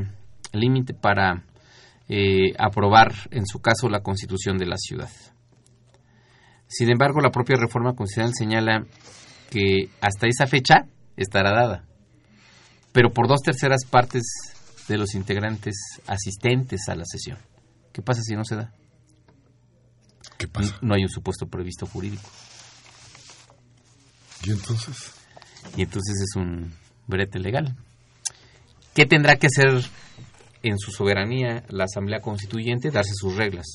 límite para eh, aprobar, en su caso, la Constitución de la ciudad. Sin embargo, la propia reforma constitucional señala que hasta esa fecha estará dada pero por dos terceras partes de los integrantes asistentes a la sesión. ¿Qué pasa si no se da? ¿Qué pasa? No hay un supuesto previsto jurídico. ¿Y entonces? Y entonces es un brete legal. ¿Qué tendrá que hacer en su soberanía la Asamblea Constituyente? Darse sus reglas.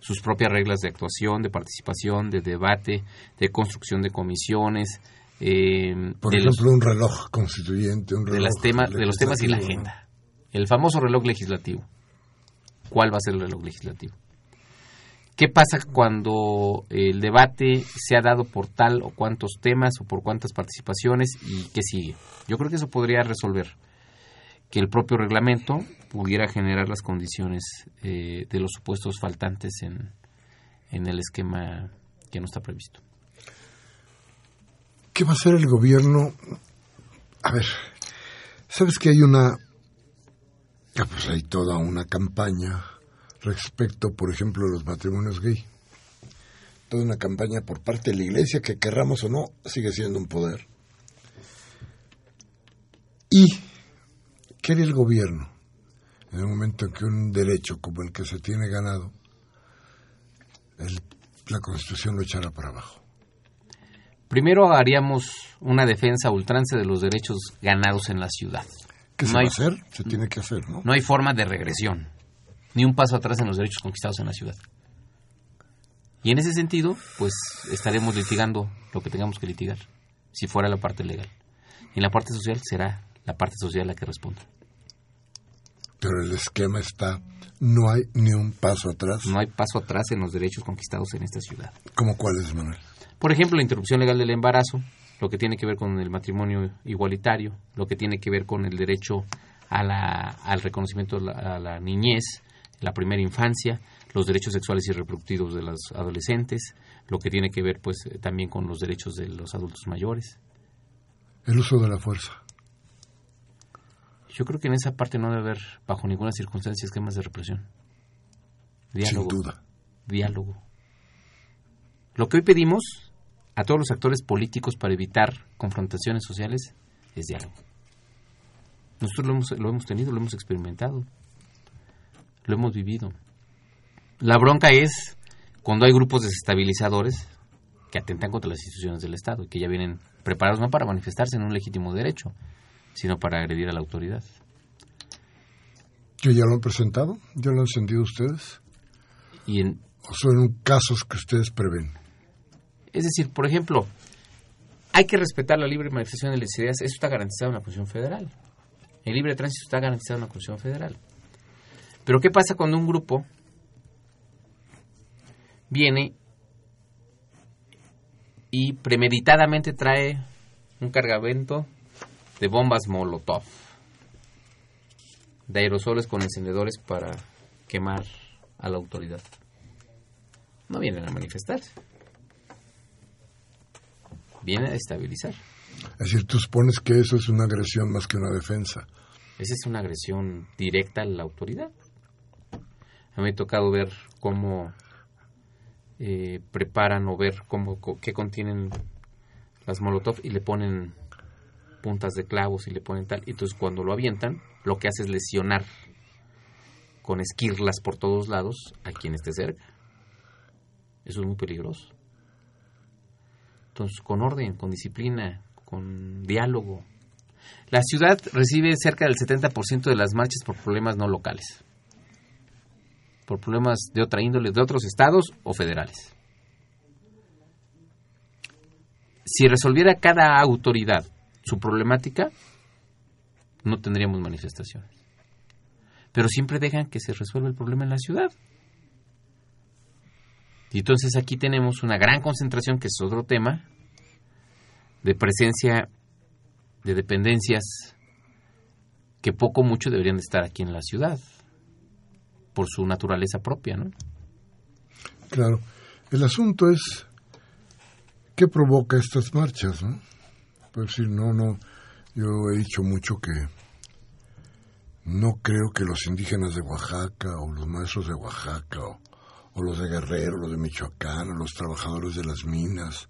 Sus propias reglas de actuación, de participación, de debate, de construcción de comisiones, eh, Por ejemplo, un reloj constituyente, un reloj de, de los temas y la agenda. El famoso reloj legislativo. ¿Cuál va a ser el reloj legislativo? ¿Qué pasa cuando el debate se ha dado por tal o cuantos temas o por cuántas participaciones y qué sigue? Yo creo que eso podría resolver que el propio reglamento pudiera generar las condiciones eh, de los supuestos faltantes en, en el esquema que no está previsto. ¿Qué va a hacer el gobierno? A ver, ¿sabes que hay una... Ah, pues hay toda una campaña respecto, por ejemplo, a los matrimonios gay. Toda una campaña por parte de la iglesia que querramos o no, sigue siendo un poder. ¿Y qué haría el gobierno en el momento en que un derecho como el que se tiene ganado, la Constitución lo echara para abajo? Primero haríamos una defensa ultrance de los derechos ganados en la ciudad. ¿Qué se va a hacer? Se tiene que hacer, ¿no? No hay forma de regresión, ni un paso atrás en los derechos conquistados en la ciudad. Y en ese sentido, pues estaremos litigando lo que tengamos que litigar, si fuera la parte legal. Y en la parte social será la parte social la que responda. Pero el esquema está, no hay ni un paso atrás. No hay paso atrás en los derechos conquistados en esta ciudad. ¿Cómo cuáles, Manuel? Por ejemplo, la interrupción legal del embarazo, lo que tiene que ver con el matrimonio igualitario, lo que tiene que ver con el derecho a la, al reconocimiento a la niñez, la primera infancia, los derechos sexuales y reproductivos de los adolescentes, lo que tiene que ver pues eh, también con los derechos de los adultos mayores. El uso de la fuerza. Yo creo que en esa parte no debe haber bajo ninguna circunstancia esquemas de represión. Diálogo. Sin duda. Diálogo. Lo que hoy pedimos a todos los actores políticos para evitar confrontaciones sociales es diálogo. Nosotros lo hemos, lo hemos tenido, lo hemos experimentado, lo hemos vivido. La bronca es cuando hay grupos desestabilizadores que atentan contra las instituciones del Estado y que ya vienen preparados no para manifestarse en un legítimo derecho, sino para agredir a la autoridad. ¿Que ya lo han presentado? ¿Ya lo han sentido ustedes? Y en, ¿O son casos que ustedes prevén? Es decir, por ejemplo, hay que respetar la libre manifestación de las ideas. Eso está garantizado en la Constitución Federal. El libre tránsito está garantizado en la Constitución Federal. Pero ¿qué pasa cuando un grupo viene y premeditadamente trae un cargamento de bombas Molotov, de aerosoles con encendedores para quemar a la autoridad? No vienen a manifestarse viene a estabilizar. Es decir, tú supones que eso es una agresión más que una defensa. Esa es una agresión directa a la autoridad. A mí me ha tocado ver cómo eh, preparan o ver cómo, qué contienen las molotov y le ponen puntas de clavos y le ponen tal. Y entonces cuando lo avientan, lo que hace es lesionar con esquirlas por todos lados a quien esté cerca. Eso es muy peligroso. Entonces, con orden, con disciplina, con diálogo. La ciudad recibe cerca del 70% de las marchas por problemas no locales. Por problemas de otra índole, de otros estados o federales. Si resolviera cada autoridad su problemática, no tendríamos manifestaciones. Pero siempre dejan que se resuelva el problema en la ciudad. Y entonces aquí tenemos una gran concentración, que es otro tema, de presencia de dependencias que poco mucho deberían de estar aquí en la ciudad, por su naturaleza propia, ¿no? Claro. El asunto es qué provoca estas marchas, ¿no? Pues decir, no, no, yo he dicho mucho que no creo que los indígenas de Oaxaca o los maestros de Oaxaca o, o los de Guerrero, los de Michoacán, o los trabajadores de las minas,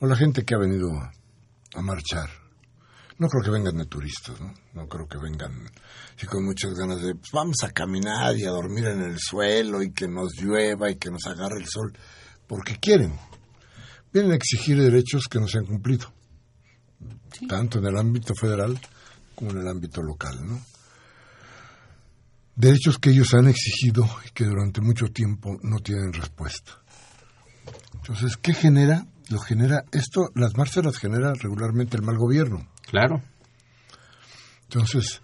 o la gente que ha venido a marchar. No creo que vengan de turistas, ¿no? No creo que vengan sí, con muchas ganas de pues, vamos a caminar y a dormir en el suelo y que nos llueva y que nos agarre el sol, porque quieren. Vienen a exigir derechos que no se han cumplido, tanto en el ámbito federal como en el ámbito local, ¿no? Derechos que ellos han exigido y que durante mucho tiempo no tienen respuesta. Entonces, ¿qué genera? Lo genera esto, las marchas las genera regularmente el mal gobierno. Claro. Entonces,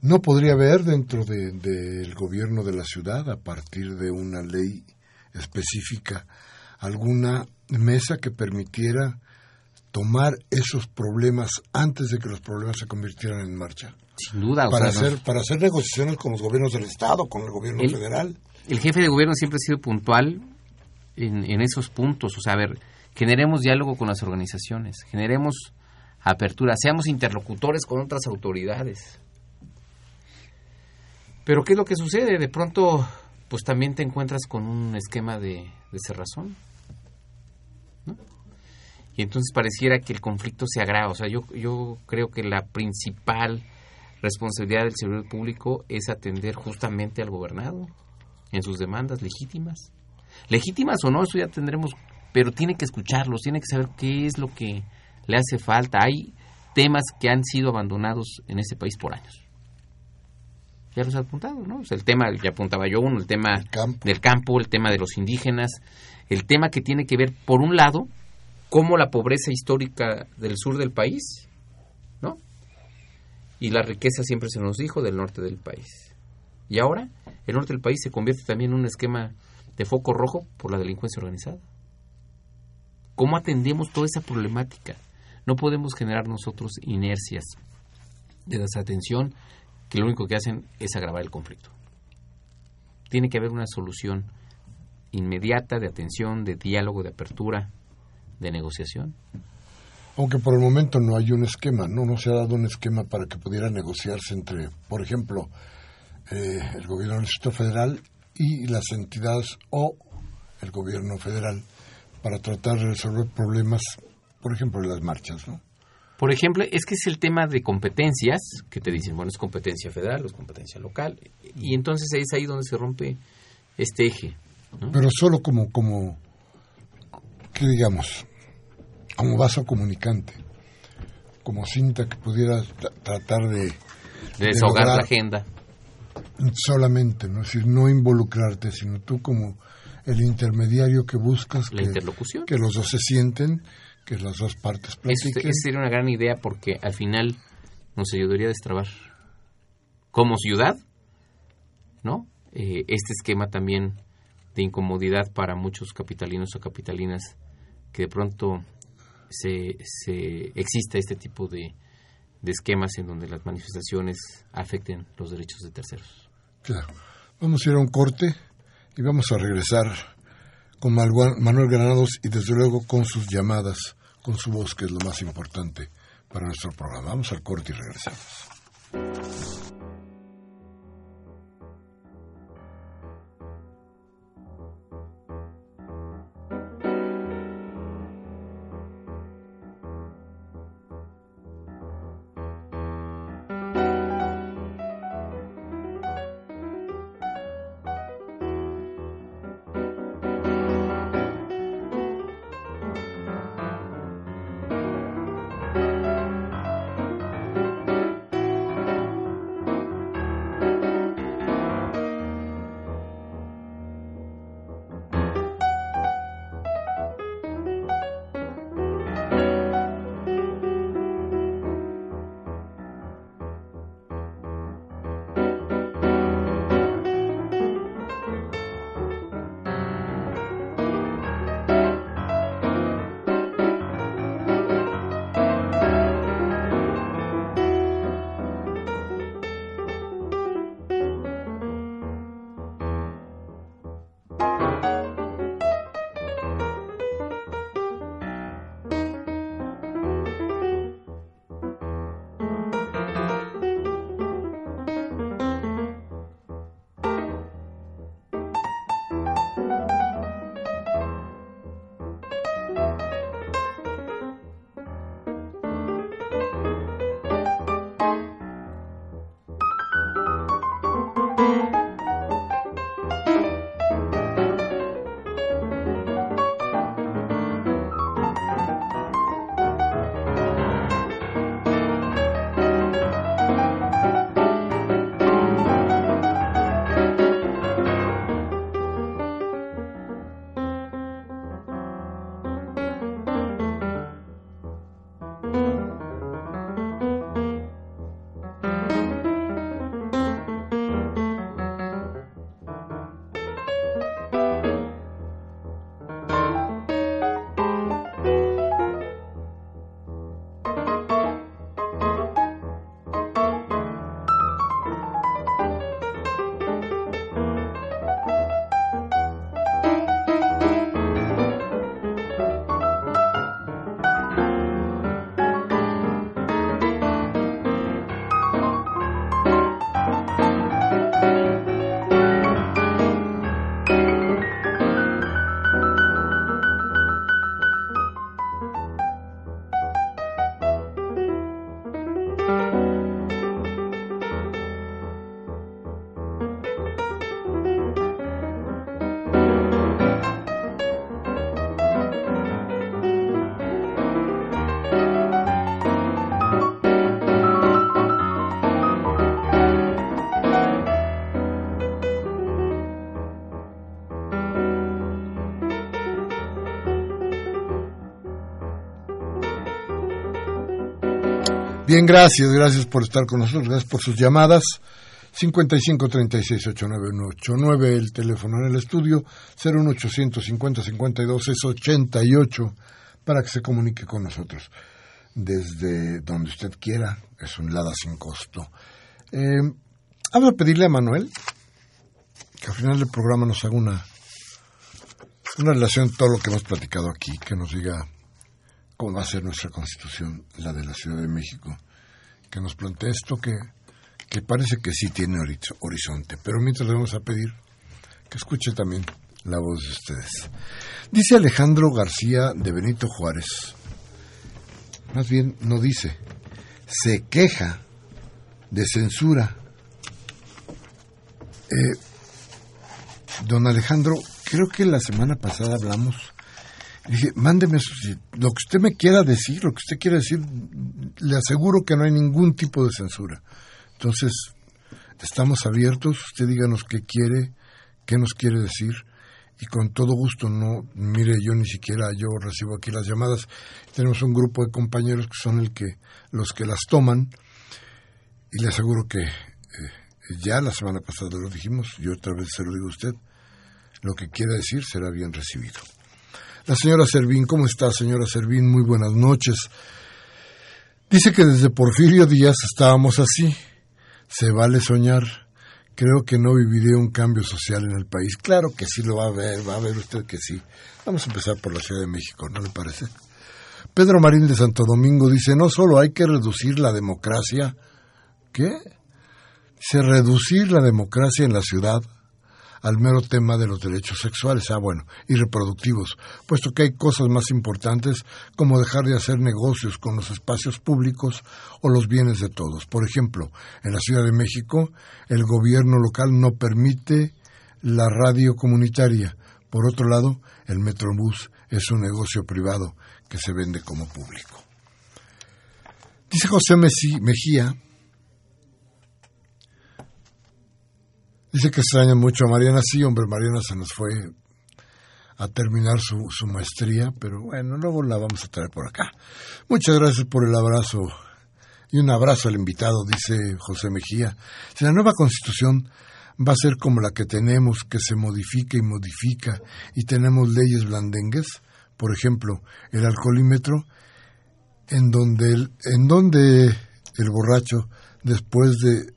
no podría haber dentro del gobierno de la ciudad, a partir de una ley específica, alguna mesa que permitiera tomar esos problemas antes de que los problemas se convirtieran en marcha. Sin duda. Para, hacer, para hacer negociaciones con los gobiernos del Estado, con el gobierno federal. El jefe de gobierno siempre ha sido puntual en, en esos puntos. O sea, a ver, generemos diálogo con las organizaciones, generemos apertura, seamos interlocutores con otras autoridades. Pero ¿qué es lo que sucede? De pronto, pues también te encuentras con un esquema de, de cerrazón. Y entonces pareciera que el conflicto se agrava. O sea, yo, yo creo que la principal responsabilidad del servidor público es atender justamente al gobernado en sus demandas legítimas. Legítimas o no, eso ya tendremos, pero tiene que escucharlos, tiene que saber qué es lo que le hace falta. Hay temas que han sido abandonados en este país por años. Ya los ha apuntado, ¿no? el tema, ya apuntaba yo uno, el tema del campo, el tema de los indígenas, el tema que tiene que ver, por un lado, cómo la pobreza histórica del sur del país, ¿no? Y la riqueza siempre se nos dijo del norte del país. Y ahora el norte del país se convierte también en un esquema de foco rojo por la delincuencia organizada. ¿Cómo atendemos toda esa problemática? No podemos generar nosotros inercias de desatención que lo único que hacen es agravar el conflicto. Tiene que haber una solución inmediata de atención, de diálogo, de apertura, de negociación. Aunque por el momento no hay un esquema, no, no se ha dado un esquema para que pudiera negociarse entre, por ejemplo, eh, el gobierno del Distrito Federal y las entidades o el gobierno federal para tratar de resolver problemas, por ejemplo, de las marchas, ¿no? Por ejemplo, es que es el tema de competencias, que te dicen, bueno, es competencia federal, es competencia local, y entonces es ahí donde se rompe este eje. Pero solo como, como, ¿qué digamos? Como vaso comunicante, como cinta que pudiera tratar de... De desahogar la agenda. Solamente, ¿no? Es decir, no involucrarte, sino tú como el intermediario que buscas. La interlocución. Que los dos se sienten, que las dos partes platiquen. Esa sería una gran idea porque al final nos ayudaría a destrabar. Como ciudad, ¿no? Eh, este esquema también de incomodidad para muchos capitalinos o capitalinas que de pronto se, se exista este tipo de, de esquemas en donde las manifestaciones afecten los derechos de terceros. Claro. Vamos a ir a un corte y vamos a regresar con Manuel Granados y desde luego con sus llamadas, con su voz, que es lo más importante para nuestro programa. Vamos al corte y regresamos. Bien, gracias, gracias por estar con nosotros, gracias por sus llamadas. 55 36 89 el teléfono en el estudio, 01800 50 52 es 88 para que se comunique con nosotros desde donde usted quiera, es un lado sin costo. Eh, vamos a pedirle a Manuel que al final del programa nos haga una, una relación todo lo que hemos platicado aquí, que nos diga cómo va a ser nuestra constitución, la de la Ciudad de México, que nos plantee esto que, que parece que sí tiene horizonte, pero mientras le vamos a pedir que escuche también la voz de ustedes. Dice Alejandro García de Benito Juárez, más bien no dice, se queja de censura. Eh, don Alejandro, creo que la semana pasada hablamos Dije, mándeme lo que usted me quiera decir, lo que usted quiera decir, le aseguro que no hay ningún tipo de censura. Entonces, estamos abiertos, usted díganos qué quiere, qué nos quiere decir, y con todo gusto, no, mire, yo ni siquiera, yo recibo aquí las llamadas, tenemos un grupo de compañeros que son el que, los que las toman, y le aseguro que eh, ya la semana pasada lo dijimos, y otra vez se lo digo a usted, lo que quiera decir será bien recibido. La señora Servín, ¿cómo está, señora Servín? Muy buenas noches. Dice que desde Porfirio Díaz estábamos así. Se vale soñar. Creo que no viviré un cambio social en el país. Claro que sí lo va a ver, va a ver usted que sí. Vamos a empezar por la Ciudad de México, ¿no le parece? Pedro Marín de Santo Domingo dice, no solo hay que reducir la democracia, ¿qué? Dice, reducir la democracia en la ciudad al mero tema de los derechos sexuales, ah bueno, y reproductivos, puesto que hay cosas más importantes como dejar de hacer negocios con los espacios públicos o los bienes de todos. Por ejemplo, en la Ciudad de México, el gobierno local no permite la radio comunitaria. Por otro lado, el Metrobús es un negocio privado que se vende como público. Dice José Mejía, Dice que extraña mucho a Mariana. Sí, hombre, Mariana se nos fue a terminar su, su maestría, pero bueno, luego la vamos a traer por acá. Muchas gracias por el abrazo y un abrazo al invitado, dice José Mejía. Si la nueva constitución va a ser como la que tenemos, que se modifica y modifica, y tenemos leyes blandengues, por ejemplo, el alcoholímetro, en donde el, en donde el borracho, después de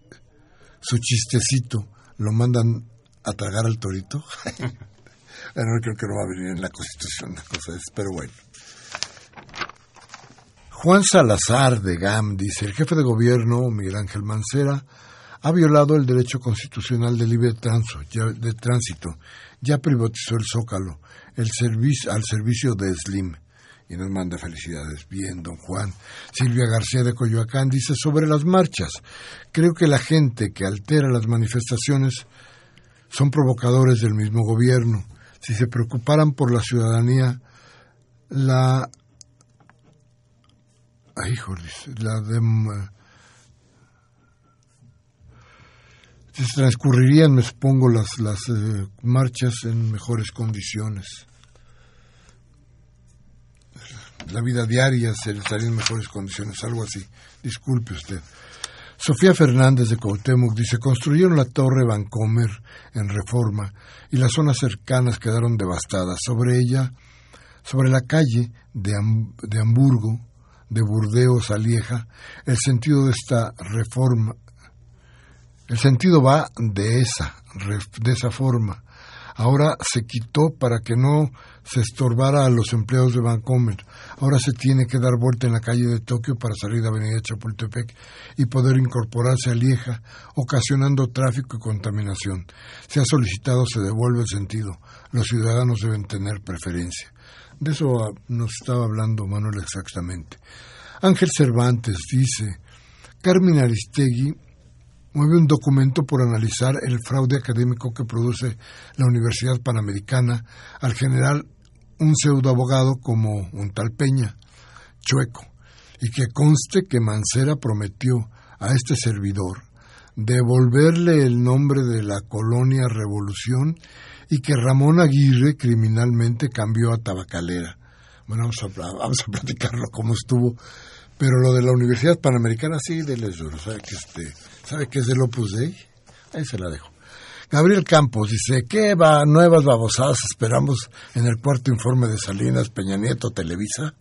su chistecito, lo mandan a tragar al torito. bueno, creo que no va a venir en la Constitución la cosa es, pero bueno. Juan Salazar de GAM dice, el jefe de gobierno, Miguel Ángel Mancera, ha violado el derecho constitucional de libre de tránsito, ya privatizó el Zócalo el servicio, al servicio de Slim y nos manda felicidades. Bien, don Juan. Silvia García de Coyoacán dice sobre las marchas. Creo que la gente que altera las manifestaciones son provocadores del mismo gobierno. Si se preocuparan por la ciudadanía, la... Ay, la de... Se transcurrirían, me supongo, las, las eh, marchas en mejores condiciones la vida diaria se le estaría en mejores condiciones, algo así. Disculpe usted. Sofía Fernández de Cuauhtémoc dice, construyeron la torre Vancomer en Reforma y las zonas cercanas quedaron devastadas. Sobre ella, sobre la calle de, de Hamburgo, de Burdeos a Lieja, el sentido de esta reforma, el sentido va de esa, de esa forma. Ahora se quitó para que no se estorbara a los empleados de Vancomer. Ahora se tiene que dar vuelta en la calle de Tokio para salir de Avenida Chapultepec y poder incorporarse a Lieja, ocasionando tráfico y contaminación. Se ha solicitado se devuelve el sentido. Los ciudadanos deben tener preferencia. De eso ah, nos estaba hablando Manuel exactamente. Ángel Cervantes dice, Carmen Aristegui mueve un documento por analizar el fraude académico que produce la Universidad Panamericana al generar un pseudoabogado como un tal Peña, chueco, y que conste que Mancera prometió a este servidor devolverle el nombre de la colonia Revolución y que Ramón Aguirre criminalmente cambió a Tabacalera. Bueno, vamos a, vamos a platicarlo cómo estuvo. Pero lo de la Universidad Panamericana sí, de duro. ¿Sabe que, este, ¿Sabe que es del Opus Dei? Ahí se la dejo. Gabriel Campos dice, ¿qué va? Nuevas babosadas esperamos en el cuarto informe de Salinas, Peña Nieto, Televisa.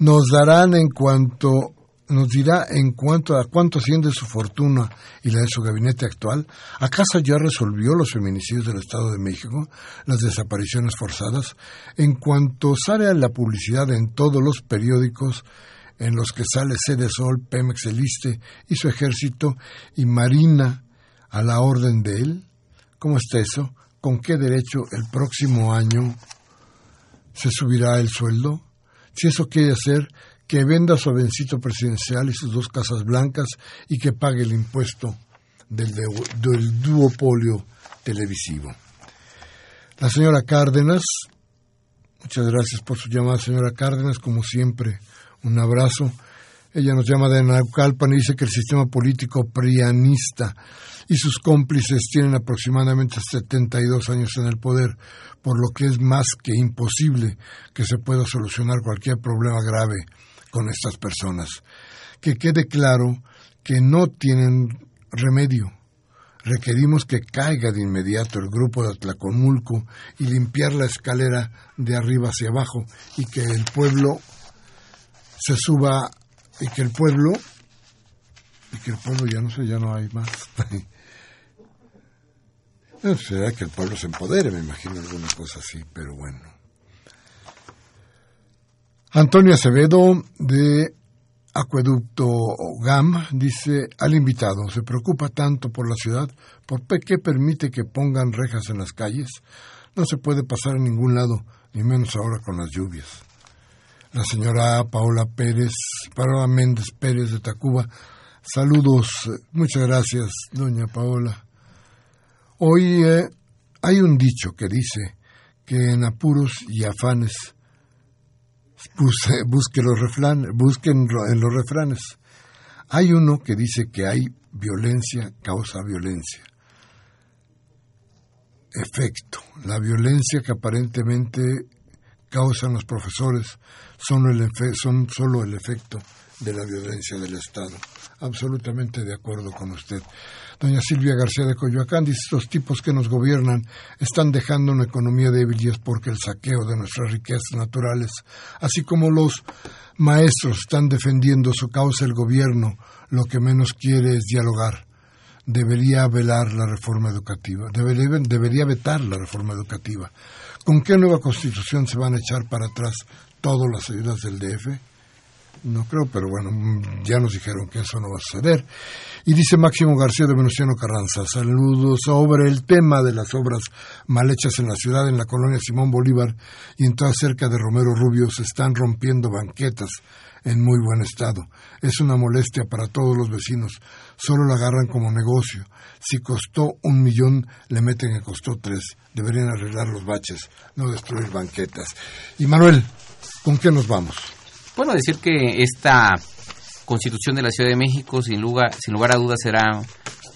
Nos darán en cuanto nos dirá en cuanto a cuánto asciende su fortuna y la de su gabinete actual. ¿Acaso ya resolvió los feminicidios del Estado de México, las desapariciones forzadas? En cuanto sale a la publicidad en todos los periódicos en los que sale Sede Sol, Pemex Eliste y su ejército y Marina a la orden de él, ¿cómo está eso? ¿Con qué derecho el próximo año se subirá el sueldo? Si eso quiere hacer, que venda su avencito presidencial y sus dos casas blancas y que pague el impuesto del, del duopolio televisivo. La señora Cárdenas, muchas gracias por su llamada, señora Cárdenas, como siempre, un abrazo. Ella nos llama de Naucalpan y dice que el sistema político prianista y sus cómplices tienen aproximadamente 72 años en el poder, por lo que es más que imposible que se pueda solucionar cualquier problema grave con estas personas. Que quede claro que no tienen remedio. Requerimos que caiga de inmediato el grupo de Atlacomulco y limpiar la escalera de arriba hacia abajo y que el pueblo se suba y que el pueblo y que el pueblo ya no sé, ya no hay más. Será que el pueblo se empodere, me imagino alguna cosa así, pero bueno. Antonio Acevedo de Acueducto GAM dice al invitado, ¿se preocupa tanto por la ciudad? ¿Por qué permite que pongan rejas en las calles? No se puede pasar a ningún lado, ni menos ahora con las lluvias. La señora Paola Pérez, Paola Méndez Pérez de Tacuba, saludos, muchas gracias, doña Paola. Hoy eh, hay un dicho que dice que en apuros y afanes busque los refranes, busquen en los refranes. Hay uno que dice que hay violencia causa violencia. Efecto. La violencia que aparentemente causan los profesores son, el son solo el efecto de la violencia del Estado. Absolutamente de acuerdo con usted. Doña Silvia García de Coyoacán dice, estos tipos que nos gobiernan están dejando una economía débil y es porque el saqueo de nuestras riquezas naturales, así como los maestros están defendiendo su causa el gobierno, lo que menos quiere es dialogar. Debería velar la reforma educativa, debería, debería vetar la reforma educativa. ¿Con qué nueva constitución se van a echar para atrás todas las ayudas del DF? No creo, pero bueno, ya nos dijeron que eso no va a suceder. Y dice Máximo García de Venustiano Carranza, saludos sobre el tema de las obras mal hechas en la ciudad, en la colonia Simón Bolívar y en toda cerca de Romero Rubio se están rompiendo banquetas en muy buen estado. Es una molestia para todos los vecinos. Solo la agarran como negocio. Si costó un millón, le meten que costó tres. Deberían arreglar los baches, no destruir banquetas. Y Manuel, ¿con qué nos vamos? Bueno, decir que esta constitución de la Ciudad de México, sin lugar, sin lugar a dudas, será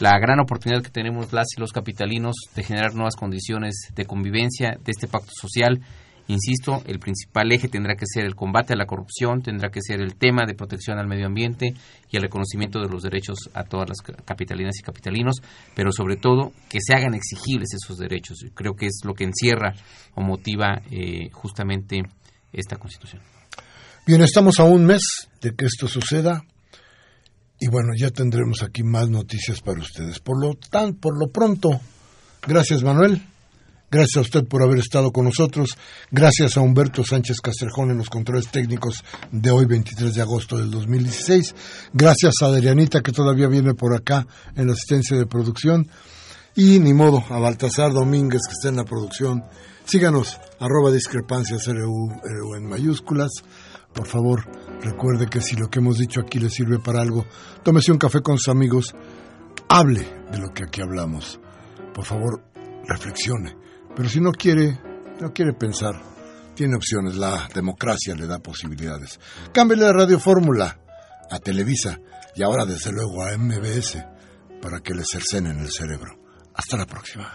la gran oportunidad que tenemos las y los capitalinos de generar nuevas condiciones de convivencia de este pacto social. Insisto, el principal eje tendrá que ser el combate a la corrupción, tendrá que ser el tema de protección al medio ambiente y el reconocimiento de los derechos a todas las capitalinas y capitalinos, pero sobre todo que se hagan exigibles esos derechos. Creo que es lo que encierra o motiva eh, justamente esta constitución. Bien, estamos a un mes de que esto suceda y bueno, ya tendremos aquí más noticias para ustedes. Por lo tan, por lo pronto, gracias Manuel, gracias a usted por haber estado con nosotros, gracias a Humberto Sánchez Castrejón en los controles técnicos de hoy 23 de agosto del 2016, gracias a Adrianita que todavía viene por acá en la asistencia de producción y ni modo a Baltasar Domínguez que está en la producción. Síganos, arroba discrepancias RU en mayúsculas. Por favor, recuerde que si lo que hemos dicho aquí le sirve para algo, tómese un café con sus amigos, hable de lo que aquí hablamos. Por favor, reflexione. Pero si no quiere, no quiere pensar, tiene opciones. La democracia le da posibilidades. Cámbiale la radio fórmula a Televisa y ahora desde luego a MBS para que le cercenen el cerebro. Hasta la próxima.